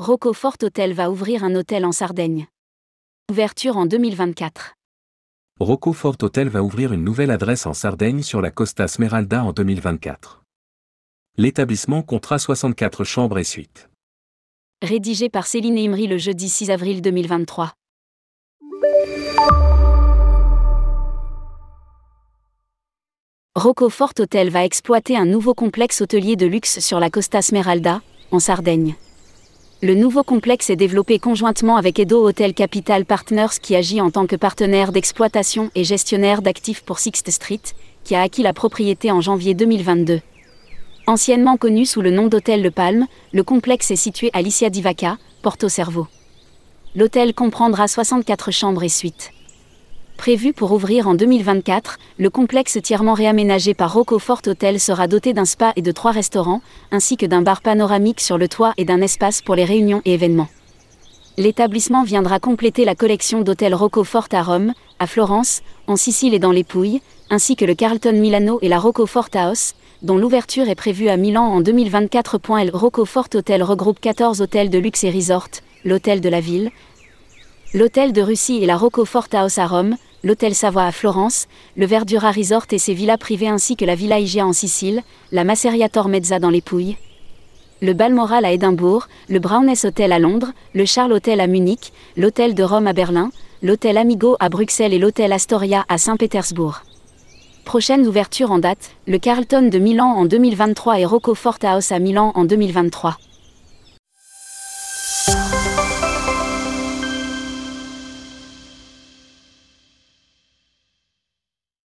Rockofort Hotel va ouvrir un hôtel en Sardaigne. Ouverture en 2024. Rockofort Hotel va ouvrir une nouvelle adresse en Sardaigne sur la Costa Smeralda en 2024. L'établissement comptera 64 chambres et suites. Rédigé par Céline Imri le jeudi 6 avril 2023. Rockofort Hotel va exploiter un nouveau complexe hôtelier de luxe sur la Costa Smeralda, en Sardaigne. Le nouveau complexe est développé conjointement avec Edo Hotel Capital Partners qui agit en tant que partenaire d'exploitation et gestionnaire d'actifs pour Sixth Street, qui a acquis la propriété en janvier 2022. Anciennement connu sous le nom d'Hôtel Le Palme, le complexe est situé à Licia Divaca, Porto Cervo. L'hôtel comprendra 64 chambres et suites. Prévu pour ouvrir en 2024, le complexe tièrement réaménagé par Rockofort Hotel sera doté d'un spa et de trois restaurants, ainsi que d'un bar panoramique sur le toit et d'un espace pour les réunions et événements. L'établissement viendra compléter la collection d'hôtels Rockofort à Rome, à Florence, en Sicile et dans les Pouilles, ainsi que le Carlton Milano et la Rockofort House, dont l'ouverture est prévue à Milan en 2024. Le Rockofort Hotel regroupe 14 hôtels de luxe et resort, l'hôtel de la ville, l'hôtel de Russie et la Rockofort House à Rome, l'hôtel Savoie à Florence, le Verdura Resort et ses villas privées ainsi que la Villa Igia en Sicile, la Masseria Mezza dans les Pouilles, le Balmoral à Édimbourg, le Browness Hotel à Londres, le Charles Hotel à Munich, l'hôtel de Rome à Berlin, l'hôtel Amigo à Bruxelles et l'hôtel Astoria à Saint-Pétersbourg. Prochaine ouverture en date, le Carlton de Milan en 2023 et Rockofort House à Milan en 2023.